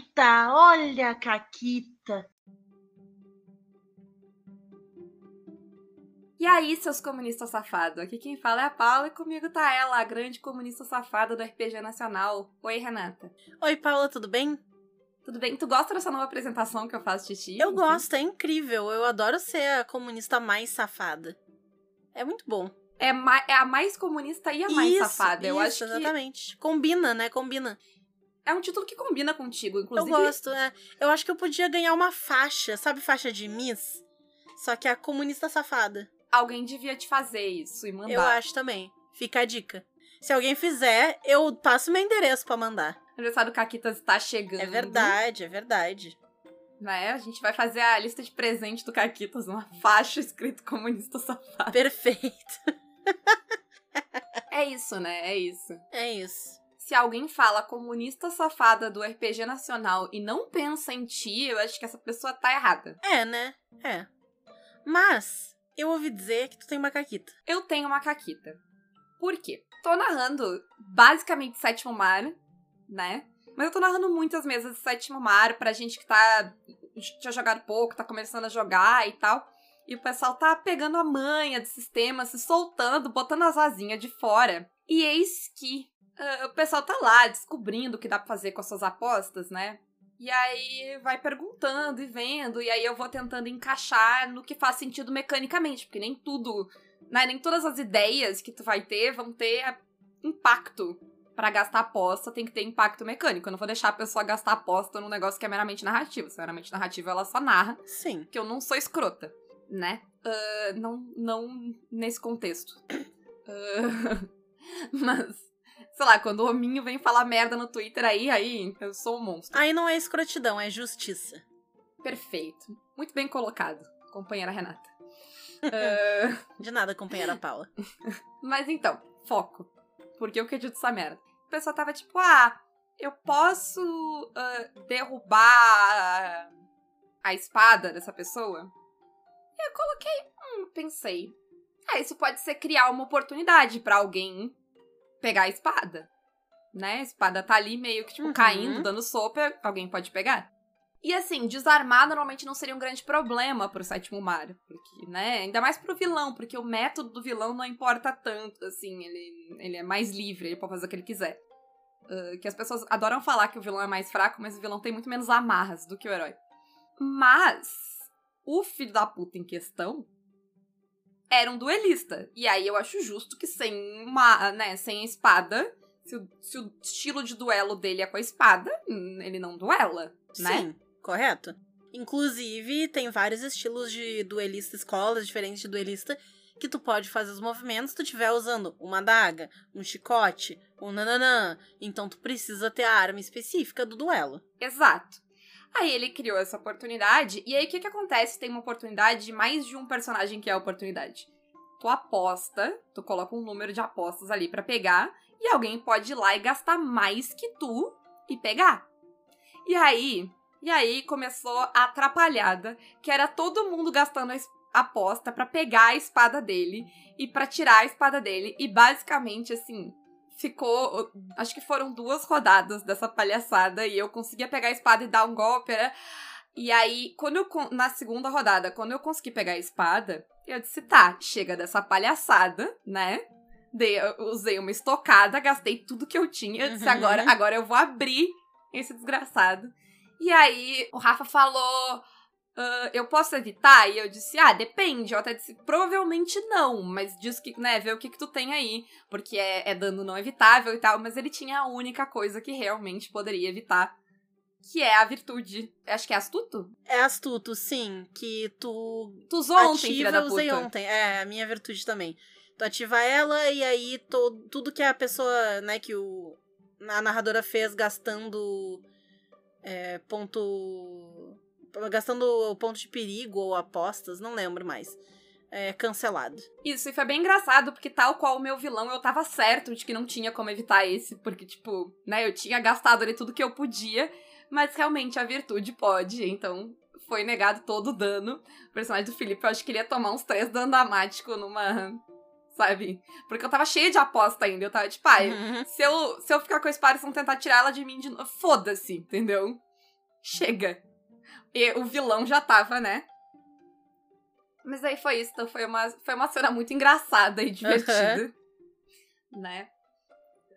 Caquita, olha a Caquita. E aí, seus comunistas safados? Aqui quem fala é a Paula e comigo tá ela, a grande comunista safada do RPG Nacional. Oi, Renata. Oi, Paula, tudo bem? Tudo bem? Tu gosta dessa nova apresentação que eu faço de ti? Eu gosto, é incrível. Eu adoro ser a comunista mais safada. É muito bom. É, é a mais comunista e a mais isso, safada. Eu isso, acho que exatamente. Combina, né? Combina. É um título que combina contigo, Eu inclusive. gosto, é. Eu acho que eu podia ganhar uma faixa, sabe faixa de Miss? Só que é a comunista safada. Alguém devia te fazer isso e mandar. Eu acho também. Fica a dica. Se alguém fizer, eu passo meu endereço pra mandar. O aniversário do Caquitas está chegando. É verdade, é verdade. Né? A gente vai fazer a lista de presente do Caquitas, uma faixa escrito comunista safado. Perfeito. É isso, né? É isso. É isso. Se alguém fala comunista safada do RPG Nacional e não pensa em ti, eu acho que essa pessoa tá errada. É, né? É. Mas, eu ouvi dizer que tu tem uma caquita. Eu tenho uma caquita. Por quê? Tô narrando basicamente Sétimo Mar, né? Mas eu tô narrando muitas mesas de Sétimo Mar pra gente que tá. tinha jogado pouco, tá começando a jogar e tal. E o pessoal tá pegando a manha do sistema, se soltando, botando as asinhas de fora. E eis que ah, o pessoal tá lá descobrindo o que dá pra fazer com as suas apostas, né? E aí vai perguntando e vendo, e aí eu vou tentando encaixar no que faz sentido mecanicamente, porque nem tudo, né, nem todas as ideias que tu vai ter vão ter impacto Pra gastar aposta, tem que ter impacto mecânico. Eu não vou deixar a pessoa gastar aposta num negócio que é meramente narrativo. Se é meramente narrativo, ela só narra, Sim. que eu não sou escrota, né? Ah, não, não nesse contexto. Ah, mas, sei lá, quando o hominho vem falar merda no Twitter aí, aí eu sou um monstro. Aí não é escrotidão, é justiça. Perfeito. Muito bem colocado, companheira Renata. Ah, De nada, companheira Paula. mas então, foco. Por que eu acredito nessa merda? O pessoal tava tipo, ah, eu posso ah, derrubar a espada dessa pessoa? E eu coloquei, hum, pensei. Ah, isso pode ser criar uma oportunidade pra alguém pegar a espada. Né? A espada tá ali meio que, tipo, Uhum. caindo, dando sopa, alguém pode pegar. E assim, desarmar normalmente não seria um grande problema pro sétimo Mario. Porque, né? Ainda mais pro vilão, porque o método do vilão não importa tanto, assim. Ele, ele é mais livre, ele pode fazer o que ele quiser. Ah, que as pessoas adoram falar que o vilão é mais fraco, mas o vilão tem muito menos amarras do que o herói. Mas o filho da puta em questão era um duelista. E aí eu acho justo que sem uma, né, sem a espada, se o, se o estilo de duelo dele é com a espada, hum, ele não duela, né? Sim, correto? Inclusive, tem vários estilos de duelista, escolas diferentes de duelista, que tu pode fazer os movimentos se tu estiver usando uma adaga, um chicote, um nananã. Então tu precisa ter a arma específica do duelo. Exato. Aí ele criou essa oportunidade, e aí o que que acontece? Tem uma oportunidade de mais de um personagem que é a oportunidade. Tu aposta, tu coloca um número de apostas ali pra pegar, e alguém pode ir lá e gastar mais que tu e pegar. E aí, e aí começou a atrapalhada, que era todo mundo gastando a aposta pra pegar a espada dele e pra tirar a espada dele, e basicamente assim, ficou. Acho que foram duas rodadas dessa palhaçada e eu conseguia pegar a espada e dar um golpe. Era... E aí, quando eu. Na segunda rodada, quando eu consegui pegar a espada, eu disse: tá, chega dessa palhaçada, né? Dei, usei uma estocada, gastei tudo que eu tinha. Eu disse: Uhum. agora, agora eu vou abrir esse desgraçado. E aí, o Rafa falou. "Ah, eu posso evitar? E eu disse, ah, depende. Eu até disse, provavelmente não, mas diz que, né, vê o que que tu tem aí porque é, é dano não evitável e tal, mas ele tinha a única coisa que realmente poderia evitar, que é a virtude. Acho que é astuto? É astuto, sim, que tu Tu usou ontem, ativa, filha da eu usei puta. ontem. É, a minha virtude também. Tu ativa ela e aí to, tudo que a pessoa, né, que o, a narradora fez gastando é, ponto. Gastando o ponto de perigo ou apostas, não lembro mais. É cancelado. Isso, e foi bem engraçado, porque tal qual o meu vilão, eu tava certo de que não tinha como evitar esse, porque, tipo, né, eu tinha gastado ali tudo que eu podia, mas realmente a virtude pode, então foi negado todo o dano. O personagem do Felipe, eu acho que ele ia tomar uns três dano dramático numa. Sabe? Porque eu tava cheia de aposta ainda. Eu tava tipo, ai, Uhum. se eu, se eu ficar com a espada e não tentar tirar ela de mim de novo, foda-se, entendeu? chega. E o vilão já tava, né? Mas aí foi isso, então foi uma, foi uma cena muito engraçada e divertida. Né?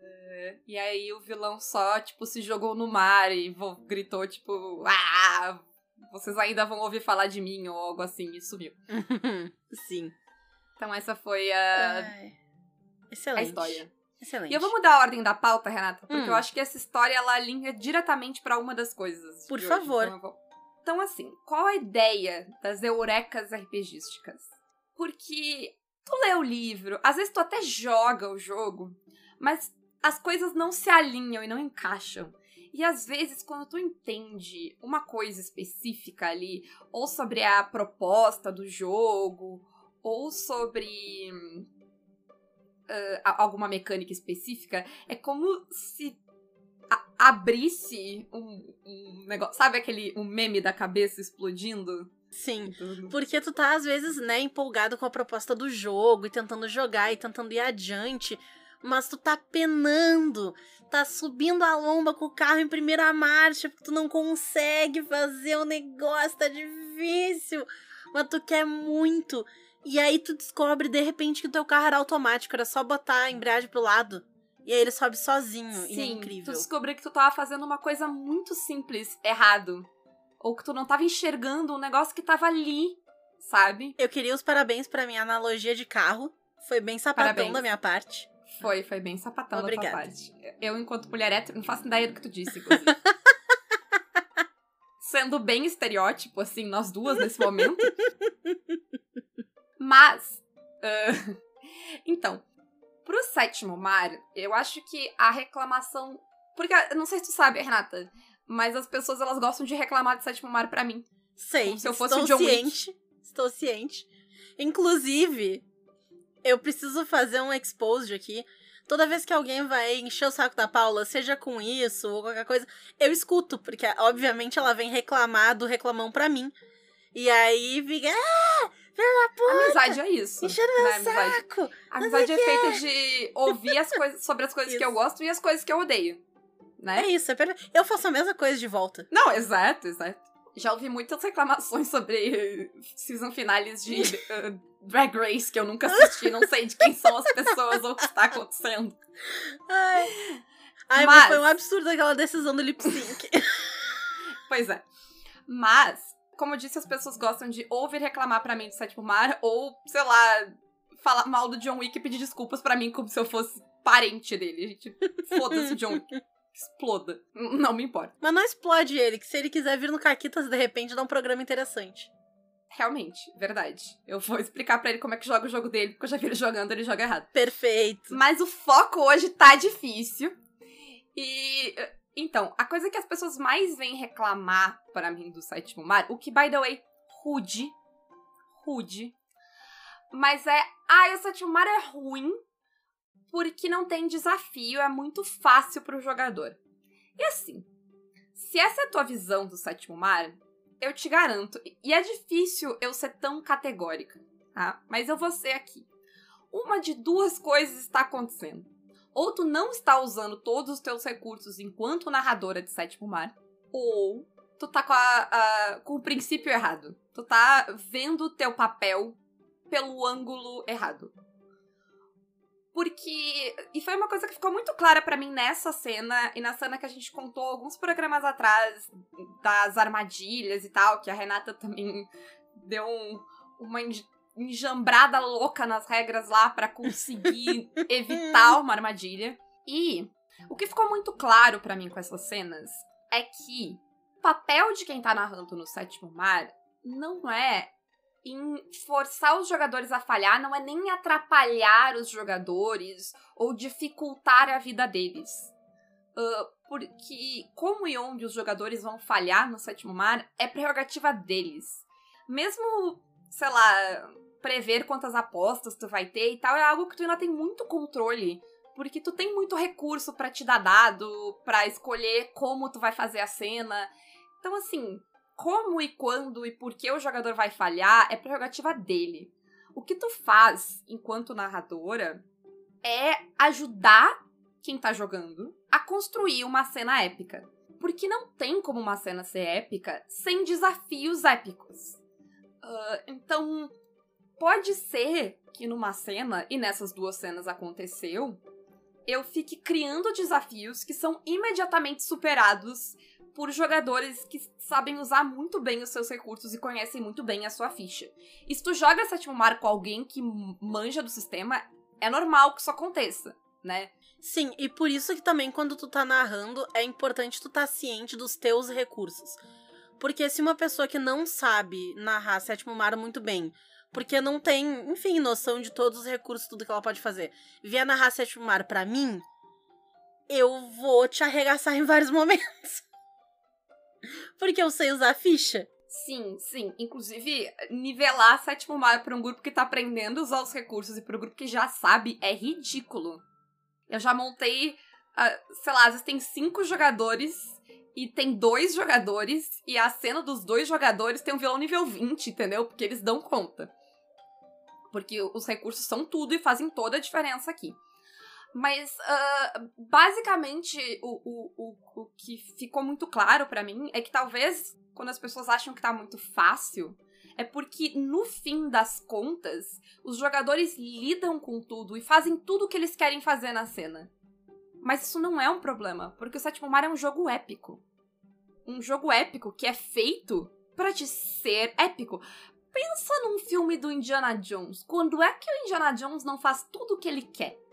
É, E aí o vilão só, tipo, se jogou no mar e gritou, tipo, ah, vocês ainda vão ouvir falar de mim ou algo assim, e sumiu. Sim. Então essa foi a, Ai. a Excelente. história. Excelente. E eu vou mudar a ordem da pauta, Renata, porque Hum. eu acho que essa história ela alinha diretamente pra uma das coisas. Por favor. Então, vou- então, assim, qual a ideia das eurecas RPGísticas? Porque tu lê o livro, às vezes tu até joga o jogo, mas as coisas não se alinham e não encaixam. E às vezes, quando tu entende uma coisa específica ali, ou sobre a proposta do jogo, ou sobre ah, alguma mecânica específica, é como se abrisse um, um negócio. Sabe aquele um meme da cabeça explodindo? Sim. Porque tu tá, às vezes, né, empolgado com a proposta do jogo e tentando jogar e tentando ir adiante, mas tu tá penando, tá subindo a lomba com o carro em primeira marcha, porque tu não consegue fazer o negócio, tá difícil, mas tu quer muito. E aí tu descobre, de repente, que o teu carro era automático, era só botar a embreagem pro lado. E aí ele sobe sozinho, e é Sim, incrível. tu descobriu que tu tava fazendo uma coisa muito simples, errado. Ou que tu não tava enxergando um negócio que tava ali, sabe? Eu queria os parabéns pra minha analogia de carro. Foi bem sapatão Parabéns. da minha parte. Foi, foi bem sapatão da tua Obrigada. parte. Eu, enquanto mulher hétero, não faço ideia do que tu disse, inclusive. Sendo bem estereótipo, assim, nós duas nesse momento. Mas. ah, então, pro sétimo mar, eu acho que a reclamação. Porque, não sei se tu sabe, Renata, mas as pessoas elas gostam de reclamar de sétimo mar pra mim. Sei, Como se eu fosse estou o John Wick. ciente. Estou ciente. Inclusive, eu preciso fazer um expose aqui. Toda vez que alguém vai encher o saco da Paula, seja com isso ou qualquer coisa, eu escuto, porque obviamente ela vem reclamar do reclamão pra mim. E aí fica, ah, Amizade é isso. enchendo né, meu amizade. saco. Amizade é feita de ouvir as coisas sobre as coisas que eu Isso. gosto e as coisas que eu odeio. Né? É isso, é perfeito. Eu faço a mesma coisa de volta. Não, exato, exato. Já ouvi muitas reclamações sobre eh, season finales de eh, Drag Race que eu nunca assisti, não sei de quem são as pessoas ou o que está acontecendo. Ai, Ai mas... Mas- foi um absurdo aquela decisão do lip sync. Pois é. Mas, como eu disse, as pessoas gostam de ouvir reclamar pra mim do Sétimo Mar ou, sei lá, falar mal do John Wick e pedir desculpas pra mim como se eu fosse parente dele. Gente, foda-se o John Wick. Exploda. Não me importa. Mas não explode ele, que se ele quiser vir no Caquitas, de repente, dá um programa interessante. Realmente, verdade. Eu vou explicar pra ele como é que joga o jogo dele, porque eu já vi ele jogando, ele joga errado. Perfeito. Mas o foco hoje tá difícil. E. Então, a coisa que as pessoas mais vêm reclamar para mim do Sétimo Mar, o que, by the way, rude. Rude. Mas é. Ah, o Sétimo Mar é ruim porque não tem desafio, é muito fácil pro jogador. E assim, se essa é a tua visão do Sétimo Mar, eu te garanto, e é difícil eu ser tão categórica, tá? Mas eu vou ser aqui uma de duas coisas está acontecendo. Ou tu não está usando todos os teus recursos enquanto narradora de Sétimo Mar, ou tu tá com, a- a- com o princípio errado. Tu tá vendo o teu papel pelo ângulo errado. Porque. E foi uma coisa que ficou muito clara pra mim nessa cena e na cena que a gente contou alguns programas atrás das armadilhas e tal, que a Renata também deu um- uma enjambrada louca nas regras lá pra conseguir evitar uma armadilha. E o que ficou muito claro pra mim com essas cenas é que o papel de quem tá narrando no sétimo mar não é em forçar os jogadores a falhar, não é nem atrapalhar os jogadores ou dificultar a vida deles. Ah, porque como e onde os jogadores vão falhar no sétimo mar é prerrogativa deles. Mesmo, sei lá, prever quantas apostas tu vai ter e tal, é algo que tu ainda tem muito controle. Porque tu tem muito recurso pra te dar dado, pra escolher como tu vai fazer a cena. Então, assim, como e quando e por que o jogador vai falhar é prerrogativa dele. O que tu faz enquanto narradora é ajudar quem tá jogando a construir uma cena épica. Porque não tem como uma cena ser épica sem desafios épicos. Uh, então, pode ser que numa cena, e nessas duas cenas aconteceu, eu fique criando desafios que são imediatamente superados por jogadores que sabem usar muito bem os seus recursos e conhecem muito bem a sua ficha. E se tu joga sétimo mar com alguém que manja do sistema, é normal que isso aconteça, né? Sim, e por isso que também quando tu tá narrando, é importante tu tá ciente dos teus recursos. Porque se uma pessoa que não sabe narrar sétimo mar muito bem, porque não tem, enfim, noção de todos os recursos, tudo que ela pode fazer, vier narrar sétimo mar pra mim, eu vou te arregaçar em vários momentos. Porque eu sei usar ficha. Sim, sim. Inclusive, nivelar sétimo mar para um grupo que tá aprendendo a usar os recursos e para um grupo que já sabe é ridículo. Eu já montei, uh, sei lá, às vezes tem cinco jogadores e tem dois jogadores e a cena dos dois jogadores tem um vilão nível 20, entendeu? Porque eles dão conta. Porque os recursos são tudo e fazem toda a diferença aqui. Mas, uh, basicamente, o, o, o, o que ficou muito claro para mim é que talvez quando as pessoas acham que tá muito fácil, é porque, no fim das contas, os jogadores lidam com tudo e fazem tudo o que eles querem fazer na cena. Mas isso não é um problema, porque o Sétimo Mar é um jogo épico. Um jogo épico que é feito para te ser épico. Pensa num filme do Indiana Jones. Quando é que o Indiana Jones não faz tudo o que ele quer?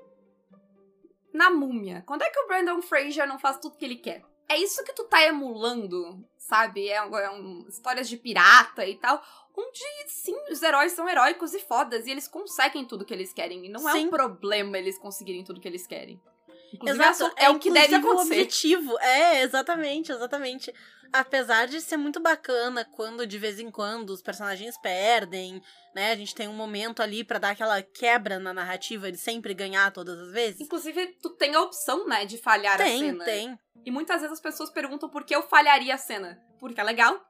na múmia. Quando é que o Brandon Fraser não faz tudo que ele quer? É isso que tu tá emulando, sabe? É, é um, histórias de pirata e tal. Onde, sim, os heróis são heróicos e fodas. E eles conseguem tudo que eles querem. E não sim. é um problema eles conseguirem tudo que eles querem. Inclusive, Exato, é, é o que deve acontecer. o objetivo. É, exatamente, exatamente apesar de ser muito bacana quando de vez em quando os personagens perdem, né? A gente tem um momento ali para dar aquela quebra na narrativa de sempre ganhar todas as vezes. Inclusive, tu tem a opção, né, de falhar tem, a cena. Tem, tem. E muitas vezes as pessoas perguntam por que eu falharia a cena. Porque é legal,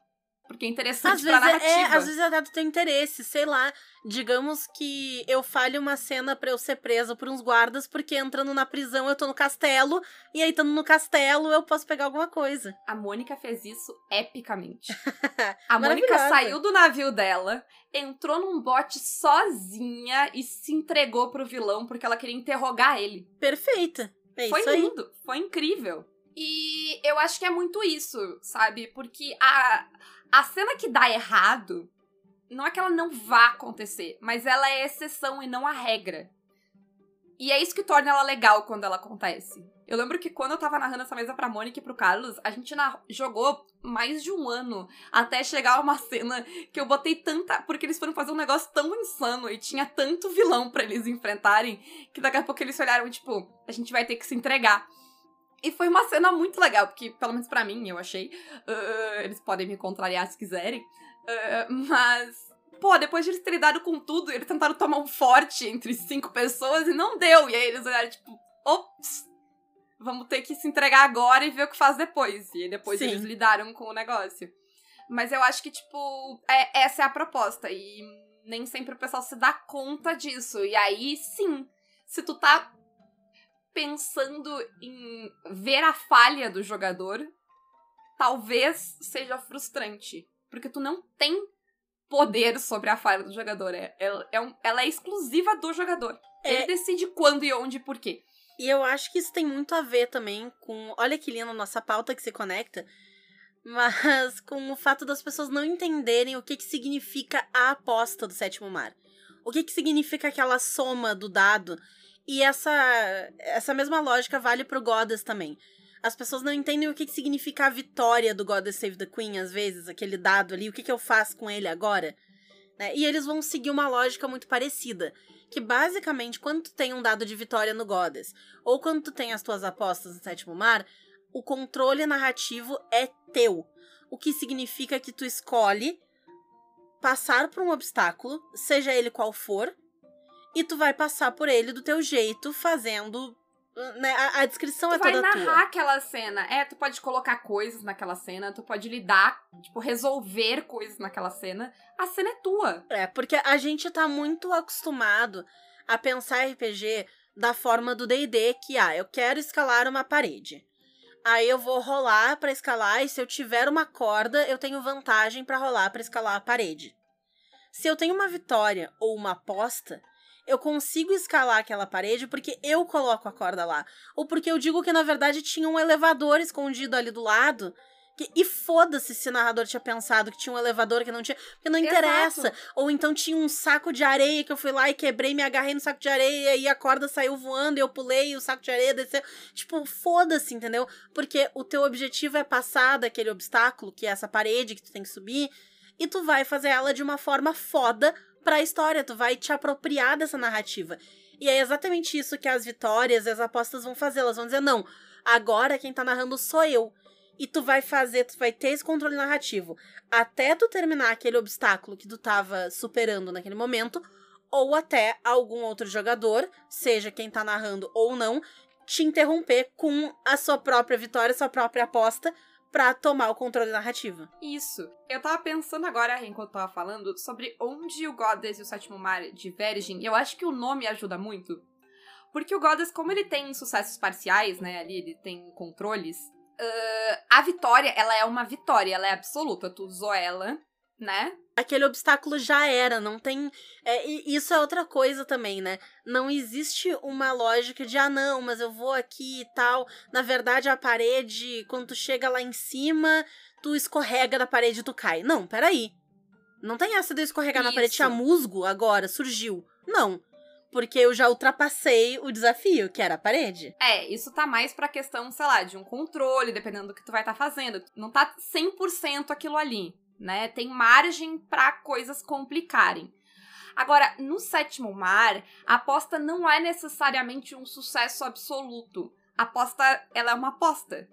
porque é interessante às pra vezes narrativa. É, às vezes até tu tem interesse, sei lá. Digamos que eu falhe uma cena pra eu ser presa por uns guardas, porque entrando na prisão eu tô no castelo, e aí estando no castelo eu posso pegar alguma coisa. A Mônica fez isso epicamente. A Mônica saiu do navio dela, entrou num bote sozinha e se entregou pro vilão porque ela queria interrogar ele. Perfeita. É foi lindo, aí. foi incrível. E eu acho que é muito isso, sabe? Porque a, a cena que dá errado, não é que ela não vá acontecer, mas ela é exceção e não a regra. E é isso que torna ela legal quando ela acontece. Eu lembro que quando eu tava narrando essa mesa pra Mônica e pro Carlos, a gente jogou mais de um ano até chegar uma cena que eu botei tanta. Porque eles foram fazer um negócio tão insano e tinha tanto vilão para eles enfrentarem que daqui a pouco eles olharam, tipo, a gente vai ter que se entregar. E foi uma cena muito legal, porque, pelo menos para mim, eu achei. Uh, eles podem me contrariar se quiserem. Uh, mas. Pô, depois de eles terem dado com tudo, eles tentaram tomar um forte entre cinco pessoas e não deu. E aí eles olharam, tipo, ops, vamos ter que se entregar agora e ver o que faz depois. E depois Sim. eles lidaram com o negócio. Mas eu acho que, tipo, é, essa é a proposta. E nem sempre o pessoal se dá conta disso. E aí, sim, se tu tá pensando em ver a falha do jogador, talvez seja frustrante. Porque tu não tem poder sobre a falha do jogador. É, ela, é, um, ela é exclusiva do jogador. É... Ele decide quando e onde e por quê. E eu acho que isso tem muito a ver também com. Olha que linda a nossa pauta que se conecta. Mas com o fato das pessoas não entenderem o que, que significa a aposta do sétimo mar. O que, que significa aquela soma do dado e essa, essa mesma lógica vale pro Goddess também. As pessoas não entendem o que, significa a vitória do Goddess Save the Queen, às vezes, aquele dado ali, o que, que eu faço com ele agora. Né? E eles vão seguir uma lógica muito parecida. Que basicamente, quando tu tem um dado de vitória no Goddess, ou quando tu tem as tuas apostas no sétimo mar, o controle narrativo é teu. O que significa que tu escolhe passar por um obstáculo, seja ele qual for, e tu vai passar por ele do teu jeito, fazendo. Né? A, a descrição tu é toda tua. Tu vai narrar aquela cena. É, tu pode colocar coisas naquela cena, tu pode lidar, tipo, resolver coisas naquela cena. A cena é tua. É, porque a gente tá muito acostumado a pensar RPG da forma do D&D, que, ah, eu quero escalar uma parede. Aí eu vou rolar pra escalar e se eu tiver uma corda, eu tenho vantagem pra rolar pra escalar a parede. Se eu tenho uma vitória ou uma aposta, eu consigo escalar aquela parede porque eu coloco a corda lá. Ou porque eu digo que na verdade tinha um elevador escondido ali do lado. Que, e foda-se se o narrador tinha pensado que tinha um elevador que não tinha. Porque não interessa. Exato. Ou então tinha um saco de areia que eu fui lá e quebrei, me agarrei no saco de areia e a corda saiu voando e eu pulei e o saco de areia desceu. Tipo, foda-se, entendeu? Porque o teu objetivo é passar daquele obstáculo, que é essa parede que tu tem que subir, e tu vai fazer ela de uma forma foda pra história, tu vai te apropriar dessa narrativa. E é exatamente isso que as vitórias e as apostas vão fazer. Elas vão dizer, não, agora quem tá narrando sou eu. E tu vai fazer, tu vai ter esse controle narrativo até tu terminar aquele obstáculo que tu tava superando naquele momento, ou até algum outro jogador, seja quem tá narrando ou não, te interromper com a sua própria vitória, sua própria aposta, pra tomar o controle narrativo. Isso. Eu tava pensando agora, enquanto tava falando, sobre onde o Goddess e o Sétimo Mar divergem. Eu acho que o nome ajuda muito. Porque o Goddess, como ele tem sucessos parciais, né, ali, ele tem controles, ah, a vitória, ela é uma vitória, ela é absoluta. Tu usou ela, né? Aquele obstáculo já era, não tem. É, e isso é outra coisa também, né? Não existe uma lógica de, ah, não, mas eu vou aqui e tal. Na verdade, a parede, quando tu chega lá em cima, tu escorrega da parede e tu cai. Não, peraí. Não tem essa de eu escorregar na parede Isso. chamusgo agora, surgiu. Não. Porque eu já ultrapassei o desafio, que era a parede. É, isso tá mais pra questão, sei lá, de um controle, dependendo do que tu vai estar fazendo. Não tá 100% aquilo ali, né? Tem margem pra coisas complicarem. Agora, no sétimo mar, a aposta não é necessariamente um sucesso absoluto. A aposta, ela é uma aposta,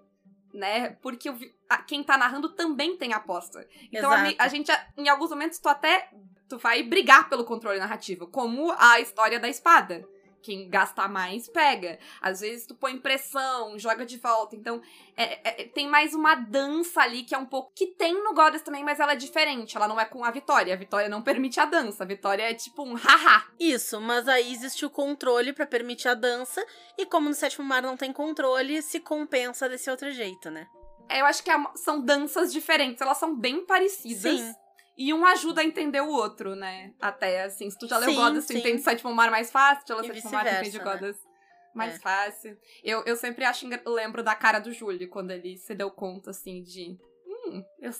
né? Porque vi- a- quem tá narrando também tem aposta. Então, a, a gente, em alguns momentos, tu até tu vai brigar pelo controle narrativo, como a história da espada. Quem gasta mais, pega. Às vezes tu põe pressão, joga de volta. Então, é- é- tem mais uma dança ali que é um pouco. que tem no Goddess também, mas ela é diferente. Ela não é com a vitória. A vitória não permite a dança. A vitória é tipo um haha. Isso, mas aí existe o controle pra permitir a dança, e como no sétimo mar não tem controle, se compensa desse outro jeito, né? É, Eu acho que é são danças diferentes. Elas são bem parecidas. Sim. E um ajuda a entender o outro, né? Até assim, se tu já leu Sim, Goddess, tu sim. entende Sétimo Mar mais fácil, tu já leu Sétimo Mar, tu entende né? Goddess mais É. fácil. Eu, eu sempre acho lembro da cara do Júlio quando ele se deu conta, assim, de. Hum, eu,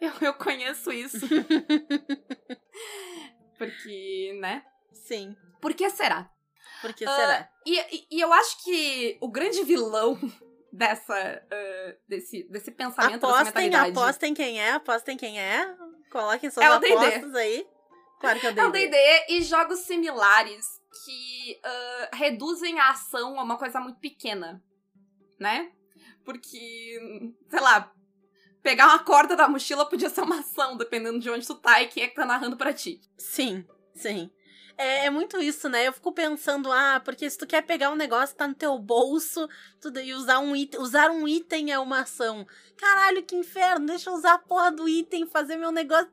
eu, eu conheço isso. Porque, né? Sim. Por que será? Por que será? E, e, e eu acho que o grande vilão dessa. ah, desse, desse pensamento, dessa Apostem, mentalidade. apostem quem é, apostem quem é. Coloquem suas É D&D. apostas aí. Claro que é o É o D&D. D&D e jogos similares que ah, reduzem a ação a uma coisa muito pequena, né? Porque, sei lá, pegar uma corda da mochila podia ser uma ação, dependendo de onde tu tá e quem é que tá narrando pra ti. Sim, sim. É, é muito isso, né? Eu fico pensando, ah, porque se tu quer pegar um negócio que tá no teu bolso tudo, e usar um item. Usar um item é uma ação. Caralho, que inferno! Deixa eu usar a porra do item, fazer meu negócio.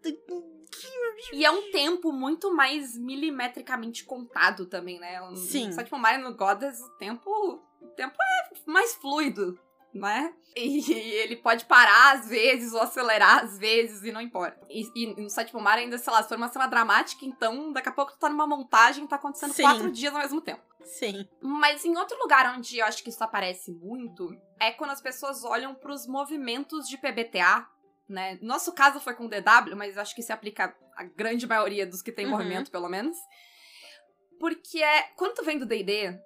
E é um tempo muito mais milimetricamente contado também, né? Sim. Só tipo, mais no Goddess, o tempo, o tempo é mais fluido, né? E ele pode parar às vezes, ou acelerar às vezes, e não importa. E, e no Sétimo Mar ainda, sei lá, se for uma cena dramática, então daqui a pouco tu tá numa montagem, tá acontecendo Sim. quatro dias ao mesmo tempo. Sim. Mas em outro lugar onde eu acho que isso aparece muito, é quando as pessoas olham pros movimentos de PBTA, né? Nosso caso foi com DW, mas acho que se aplica a grande maioria dos que tem Uhum. movimento, pelo menos. Porque é, quando tu vem do D&D,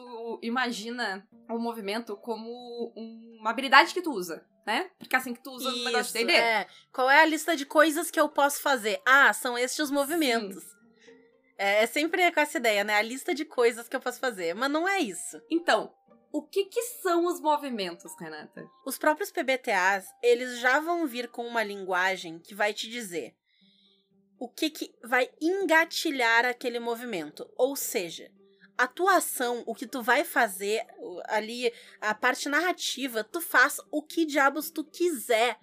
tu imagina o movimento como um- uma habilidade que tu usa, né? Porque assim que tu usa no negócio de Isso, D&D. é. Qual é a lista de coisas que eu posso fazer? Ah, são estes os movimentos. É, é sempre com essa ideia, né? A lista de coisas que eu posso fazer. Mas não é isso. Então, o que que são os movimentos, Renata? Os próprios PBTAs, eles já vão vir com uma linguagem que vai te dizer o que, que vai engatilhar aquele movimento. Ou seja, a tua ação, o que tu vai fazer ali, a parte narrativa, tu faz o que diabos tu quiser.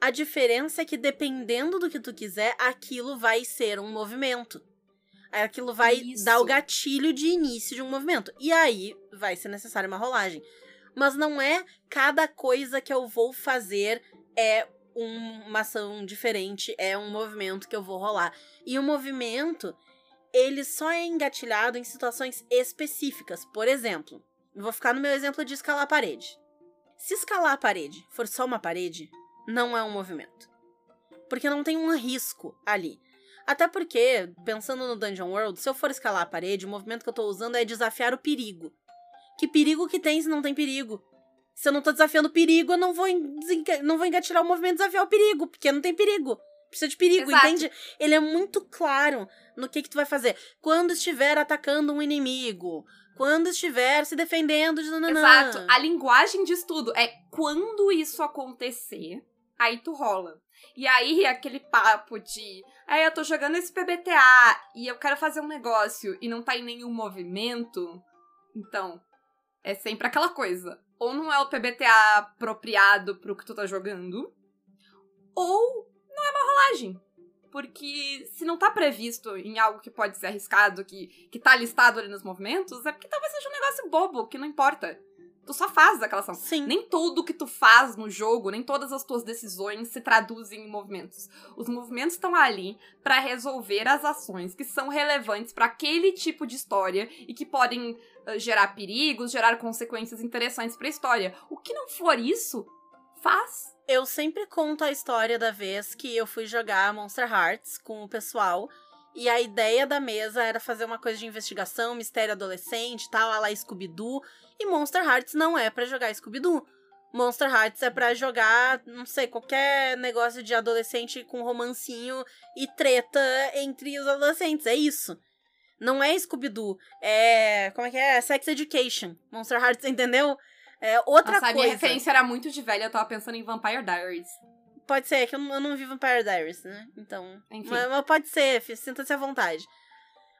A diferença é que dependendo do que tu quiser, aquilo vai ser um movimento. Aquilo vai Isso. dar o gatilho de início de um movimento. E aí vai ser necessária uma rolagem. Mas não é cada coisa que eu vou fazer é um- uma ação diferente, é um movimento que eu vou rolar. E o movimento, ele só é engatilhado em situações específicas. Por exemplo, vou ficar no meu exemplo de escalar a parede. Se escalar a parede for só uma parede, não é um movimento. Porque não tem um risco ali. Até porque, pensando no Dungeon World, se eu for escalar a parede, o movimento que eu tô usando é desafiar o perigo. Que perigo que tem se não tem perigo? Se eu não tô desafiando o perigo, eu não vou, não vou engatilhar o movimento de desafiar o perigo, porque não tem perigo. Precisa de perigo, Exato. entende? Ele é muito claro no que que tu vai fazer. Quando estiver atacando um inimigo, quando estiver se defendendo de nananã. Exato. A linguagem diz tudo. É quando isso acontecer, aí tu rola. E aí, aquele papo de. Aí eu tô jogando esse PBTA e eu quero fazer um negócio e não tá em nenhum movimento. Então, é sempre aquela coisa. Ou não é o PBTA apropriado pro que tu tá jogando, ou não é uma rolagem. Porque se não tá previsto em algo que pode ser arriscado, que, que tá listado ali nos movimentos, é porque talvez seja um negócio bobo, que não importa. Tu só faz aquela ação. Sim. Nem tudo que tu faz no jogo, nem todas as tuas decisões se traduzem em movimentos. Os movimentos estão ali pra resolver as ações que são relevantes pra aquele tipo de história e que podem eh, gerar perigos, gerar consequências interessantes pra história. O que não for isso, faz. Eu sempre conto a história da vez que eu fui jogar Monster Hearts com o pessoal. E a ideia da mesa era fazer uma coisa de investigação, mistério adolescente tal, a lá Scooby-Doo. E Monster Hearts não é pra jogar Scooby-Doo. Monster Hearts é pra jogar, não sei, qualquer negócio de adolescente com romancinho e treta entre os adolescentes. É isso. Não é Scooby-Doo. É. Como é que é? Sex Education. Monster Hearts, entendeu? É outra Nossa, a minha coisa. referência era muito de velha, eu tava pensando em Vampire Diaries. Pode ser, é que eu não, eu não vi Vampire Diaries, né? Então. Enfim. Mas, mas pode ser, sinta-se à vontade.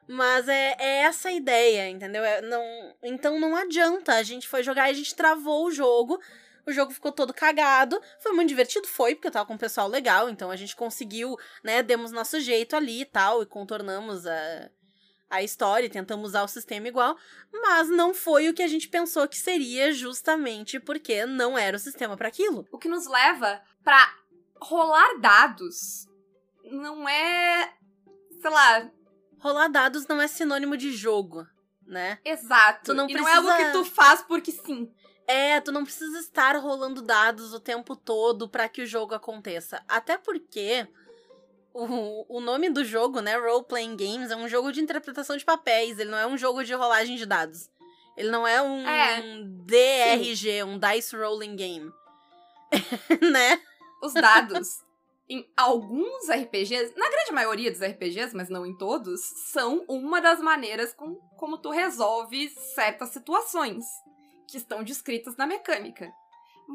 Mas é, é essa a ideia, entendeu? É, não, então não adianta. A gente foi jogar e a gente travou o jogo. O jogo ficou todo cagado. Foi muito divertido, foi, porque eu tava com um pessoal legal. Então a gente conseguiu, né? Demos nosso jeito ali e tal. E contornamos a, a história e tentamos usar o sistema igual. Mas não foi o que a gente pensou que seria, justamente porque não era o sistema para aquilo. O que nos leva pra rolar dados não é. sei lá, Rolar dados não é sinônimo de jogo, né? exato. Tu não e não é algo precisa- que tu faz porque sim. É, tu não precisa estar rolando dados o tempo todo para que o jogo aconteça. Até porque o, o nome do jogo, né, Role Playing Games, é um jogo de interpretação de papéis, ele não é um jogo de rolagem de dados. Ele não é um É, DRG, um Dice Rolling Game. né? Os dados, em alguns RPGs, na grande maioria dos RPGs, mas não em todos, são uma das maneiras com, como tu resolve certas situações que estão descritas na mecânica.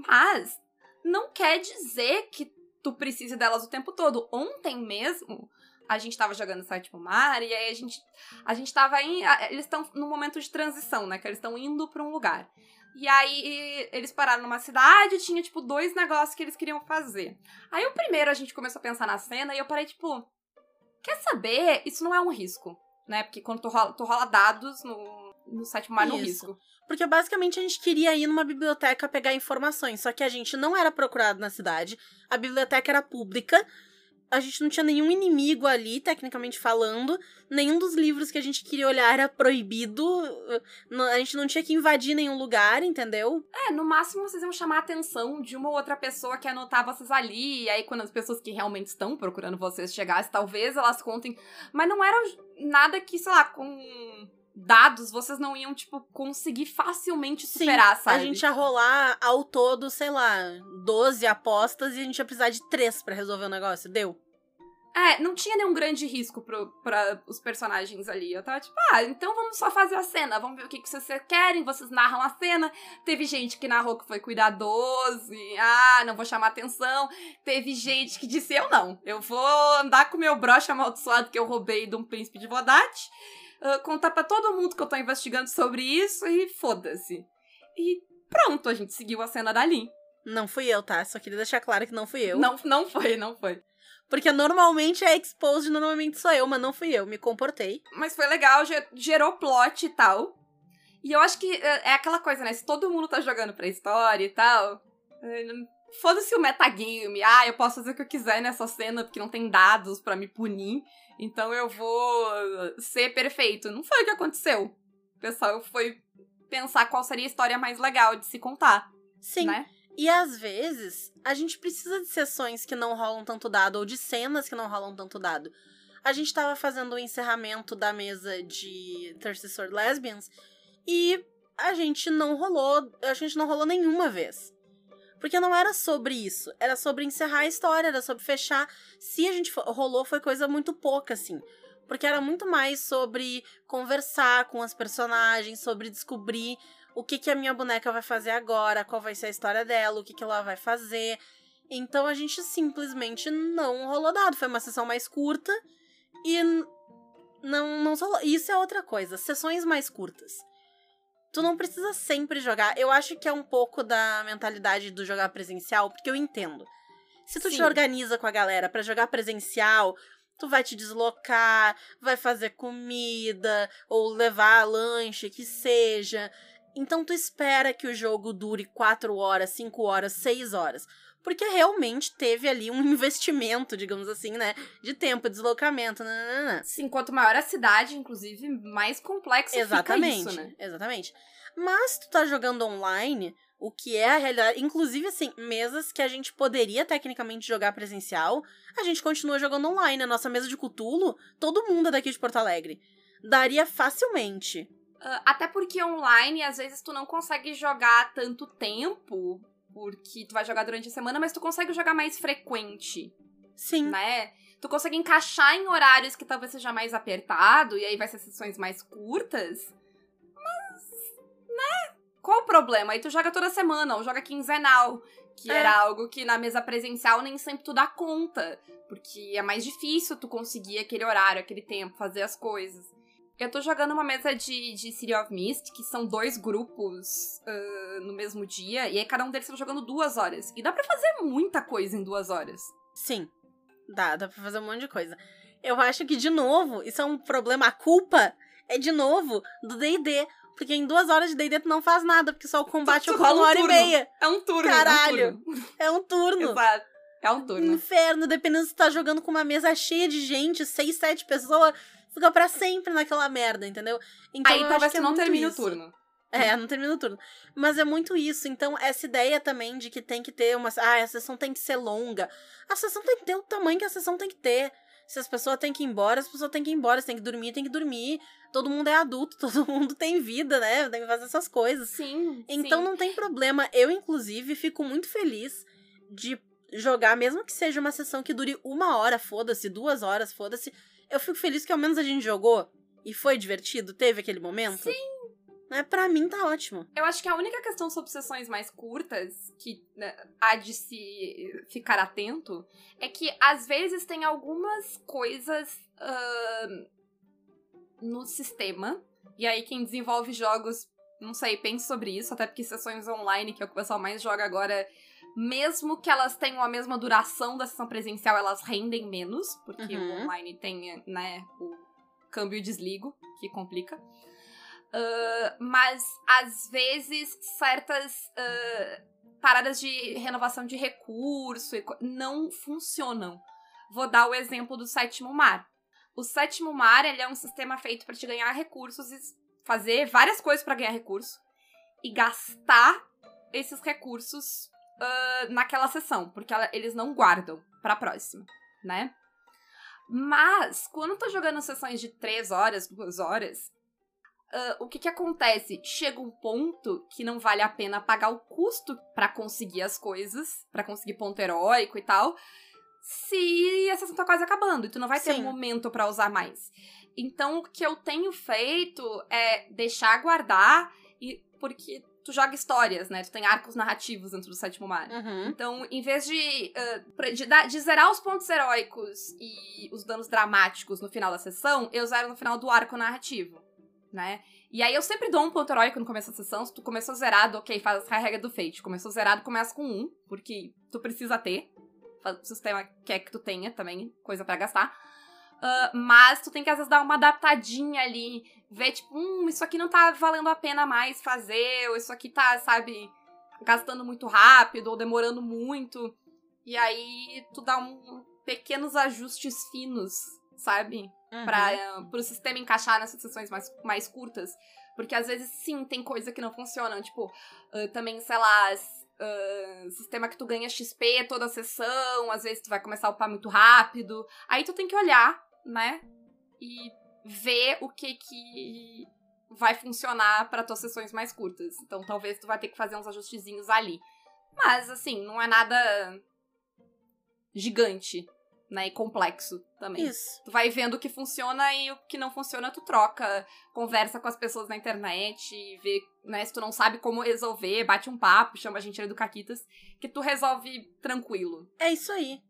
Mas não quer dizer que tu precise delas o tempo todo. Ontem mesmo, a gente tava jogando Sétimo Mar e aí a gente a gente tava em eles estão num momento de transição, né, que eles estão indo pra um lugar. E aí eles pararam numa cidade, tinha tipo dois negócios que eles queriam fazer. Aí o primeiro a gente começou a pensar na cena e eu parei tipo, quer saber? Isso não é um risco, né? Porque quando tu rola, tu rola dados no no Sétimo Mar no Isso. risco. Porque basicamente a gente queria ir numa biblioteca pegar informações, só que a gente não era procurado na cidade, a biblioteca era pública, a gente não tinha nenhum inimigo ali, tecnicamente falando, nenhum dos livros que a gente queria olhar era proibido, a gente não tinha que invadir nenhum lugar, entendeu? É, no máximo vocês iam chamar a atenção de uma ou outra pessoa que anotar vocês ali, e aí quando as pessoas que realmente estão procurando vocês chegassem, talvez elas contem. Mas não era nada que, sei lá, com dados vocês não iam, tipo, conseguir facilmente superar, sabe? A gente ia rolar ao todo, sei lá, 12 apostas e a gente ia precisar de 3 pra resolver o negócio, deu? É, não tinha nenhum grande risco pro, pra os personagens ali. Eu tava tipo, ah, então vamos só fazer a cena, vamos ver o que, que vocês querem, vocês narram a cena. Teve gente que narrou que foi cuidadoso, e, ah, não vou chamar atenção. Teve gente que disse, eu não, eu vou andar com meu broche amaldiçoado que eu roubei de um príncipe de Vodate, ah, contar pra todo mundo que eu tô investigando sobre isso e foda-se. E pronto, a gente seguiu a cena dali. Não fui eu, tá? Só queria deixar claro que não fui eu. Não, não foi, não foi. Porque normalmente é exposed, normalmente sou eu, mas não fui eu, me comportei. Mas foi legal, ge- gerou plot e tal. E eu acho que é, é aquela coisa, né? Se todo mundo tá jogando pra história e tal. é, Foda-se o metagame. Ah, eu posso fazer o que eu quiser nessa cena porque não tem dados pra me punir. Então eu vou ser perfeito. Não foi o que aconteceu. O pessoal foi pensar qual seria a história mais legal de se contar, Sim. né? E às vezes, a gente precisa de sessões que não rolam tanto dado, ou de cenas que não rolam tanto dado. A gente tava fazendo o encerramento da mesa de Thirsty Sword Lesbians e a gente não rolou, a gente não rolou nenhuma vez. Porque não era sobre isso, era sobre encerrar a história, era sobre fechar. Se a gente rolou, foi coisa muito pouca, assim. Porque era muito mais sobre conversar com as personagens, sobre descobrir o que, que a minha boneca vai fazer agora, qual vai ser a história dela, o que, que ela vai fazer. Então a gente simplesmente não rolou dado. Foi uma sessão mais curta e não, não rolou. Isso é outra coisa, sessões mais curtas. Tu não precisa sempre jogar. Eu acho que é um pouco da mentalidade do jogar presencial, porque eu entendo. Se tu te Sim. organiza com a galera pra jogar presencial, tu vai te deslocar, vai fazer comida, ou levar lanche, que seja. Então tu espera que o jogo dure 4 horas, 5 horas, 6 horas. Porque realmente teve ali um investimento, digamos assim, né? De tempo, deslocamento, nananana. Sim, quanto maior a cidade, inclusive, mais complexo Exatamente. fica isso, né? Exatamente. Mas tu tá jogando online, o que é a realidade. Inclusive, assim, mesas que a gente poderia tecnicamente jogar presencial, a gente continua jogando online. A nossa mesa de Cutulo, todo mundo é daqui de Porto Alegre. Daria facilmente. Ah, até porque online, às vezes, tu não consegue jogar tanto tempo, porque tu vai jogar durante a semana, mas tu consegue jogar mais frequente, Sim. né? Tu consegue encaixar em horários que talvez seja mais apertado, e aí vai ser sessões mais curtas. Mas, né? Qual o problema? Aí tu joga toda semana, ou joga quinzenal, que É. era algo que na mesa presencial nem sempre tu dá conta. Porque é mais difícil tu conseguir aquele horário, aquele tempo, fazer as coisas. Eu tô jogando uma mesa de, de City of Mist, que são dois grupos ah, no mesmo dia, e aí cada um deles tá jogando duas horas. E dá pra fazer muita coisa em duas horas. Sim. Dá, dá pra fazer um monte de coisa. Eu acho que, de novo, isso é um problema. A culpa é, de novo, do DD. Porque em duas horas de DD tu não faz nada, porque só o combate ocorre uma um hora turno. e meia. É um turno. Caralho. É um turno. É um turno. Exato. É um turno. Inferno, dependendo se tu tá jogando com uma mesa cheia de gente, seis, sete pessoas, fica pra sempre naquela merda, entendeu? Então, aí talvez que é não termine isso. o turno. É, não termina o turno. Mas é muito isso. Então, essa ideia também de que tem que ter uma. Ah, a sessão tem que ser longa. A sessão tem que ter o tamanho que a sessão tem que ter. Se as pessoas têm que ir embora, as pessoas têm que ir embora. Se tem que dormir, tem que dormir. Todo mundo é adulto, todo mundo tem vida, né? Tem que fazer essas coisas. Sim. Então sim. não tem problema. Eu, inclusive, fico muito feliz de jogar, mesmo que seja uma sessão que dure uma hora, foda-se, duas horas, foda-se. Eu fico feliz que ao menos a gente jogou e foi divertido, teve aquele momento. Sim. Né? Pra mim tá ótimo. Eu acho que a única questão sobre sessões mais curtas, que né, há de se ficar atento, é que às vezes tem algumas coisas ahn, no sistema. E aí quem desenvolve jogos, não sei, pense sobre isso, até porque sessões online, que é o que o pessoal mais joga agora, mesmo que elas tenham a mesma duração da sessão presencial, elas rendem menos, porque Uhum. o online tem, né, o câmbio e desligo, que complica. Ah, mas às vezes certas ah, paradas de renovação de recurso não funcionam. Vou dar o exemplo do sétimo mar. O sétimo mar ele é um sistema feito para te ganhar recursos e fazer várias coisas para ganhar recurso e gastar esses recursos ah, naquela sessão, porque ela- eles não guardam para próxima, né? Mas quando tá jogando sessões de três horas, duas horas, ah, o que que acontece? Chega um ponto que não vale a pena pagar o custo pra conseguir as coisas, pra conseguir ponto heróico e tal, se a sessão tá quase acabando e tu não vai ter Sim. um momento pra usar mais. Então, o que eu tenho feito é deixar guardar e porque tu joga histórias, né? Tu tem arcos narrativos dentro do sétimo mar. Uhum. Então, em vez de, pra- de, dar- de zerar os pontos heróicos e os danos dramáticos no final da sessão, eu zero no final do arco narrativo, né? E aí eu sempre dou um ponto heróico no começo da sessão. Se tu começou zerado, ok, faz a regra do fate. Começou zerado, começa com um, porque tu precisa ter. O sistema quer que tu tenha também, coisa pra gastar. Uh, mas tu tem que às vezes dar uma adaptadinha ali, ver tipo, hum, isso aqui não tá valendo a pena mais fazer, ou isso aqui tá, sabe, gastando muito rápido, ou demorando muito. E aí tu dá um pequenos ajustes finos, sabe? Uhum. Pra, uh, pro sistema encaixar nessas sessões mais, mais curtas. Porque às vezes sim, tem coisa que não funciona. Tipo, uh, também, sei lá, uh, sistema que tu ganha XP toda a sessão, às vezes tu vai começar a upar muito rápido. Aí tu tem que olhar, né? E ver o que que vai funcionar para tuas sessões mais curtas. Então talvez tu vai ter que fazer uns ajustezinhos ali. Mas assim, não é nada gigante, né, e complexo também. Isso. Tu vai vendo o que funciona e o que não funciona tu troca, conversa com as pessoas na internet, vê, né, se tu não sabe como resolver, bate um papo, chama a gente ali do Caquitas, que tu resolve tranquilo. É isso aí.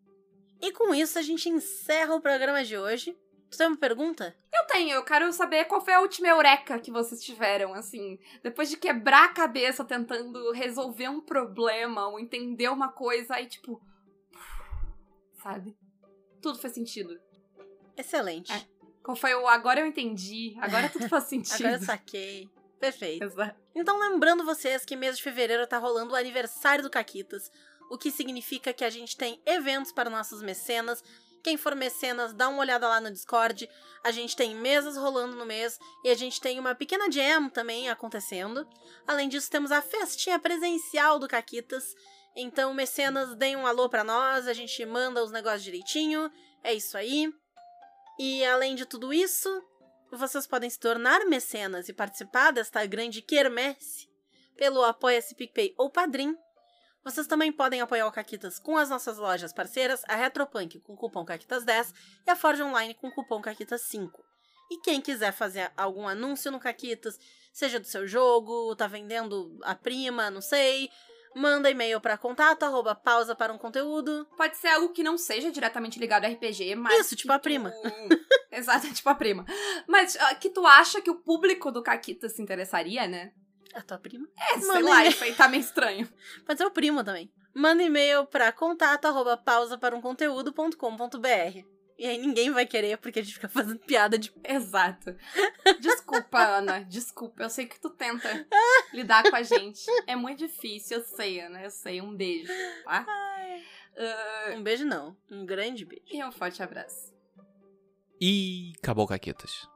E com isso a gente encerra o programa de hoje. Tu tem uma pergunta? Eu tenho, eu quero saber qual foi a última eureka que vocês tiveram, assim, depois de quebrar a cabeça tentando resolver um problema ou entender uma coisa, aí tipo, sabe? Tudo faz sentido. Excelente. É. Qual foi o agora eu entendi, agora tudo faz sentido. Agora eu saquei. Perfeito. Exato. Então, lembrando vocês que mês de fevereiro tá rolando o aniversário do Caquitas, o que significa que a gente tem eventos para nossos mecenas. Quem for mecenas, dá uma olhada lá no Discord. A gente tem mesas rolando no mês e a gente tem uma pequena jam também acontecendo. Além disso, temos a festinha presencial do Caquitas. Então, mecenas, deem um alô pra nós, a gente manda os negócios direitinho. É isso aí. E além de tudo isso, vocês podem se tornar mecenas e participar desta grande quermesse pelo Apoia-se PicPay ou Padrim. Vocês também podem apoiar o Caquitas com as nossas lojas parceiras, a Retropunk com o cupom Caquitas10 e a Forge Online com o cupom Caquitas5. E quem quiser fazer algum anúncio no Caquitas, seja do seu jogo, tá vendendo a prima, não sei, manda e-mail para contato arroba pausa para um conteúdo. Pode ser algo que não seja diretamente ligado a RPG, mas. Isso, tipo a prima. Exato, tipo a prima. Mas uh, que tu acha que o público do Caquita se interessaria, né? A tua prima? É, sei Manda lá, e-mail. isso aí tá meio estranho. Pode ser o primo também. Manda e-mail para contato arroba pausa para um conteúdo.com.br. E aí ninguém vai querer porque a gente fica fazendo piada de. Exato. Desculpa, Ana. Desculpa. Eu sei que tu tenta lidar com a gente. É muito difícil, eu sei, Ana. Eu sei. Um beijo, tá? Uh, Um beijo não. Um grande beijo. e um forte abraço. E acabou, Caquetas.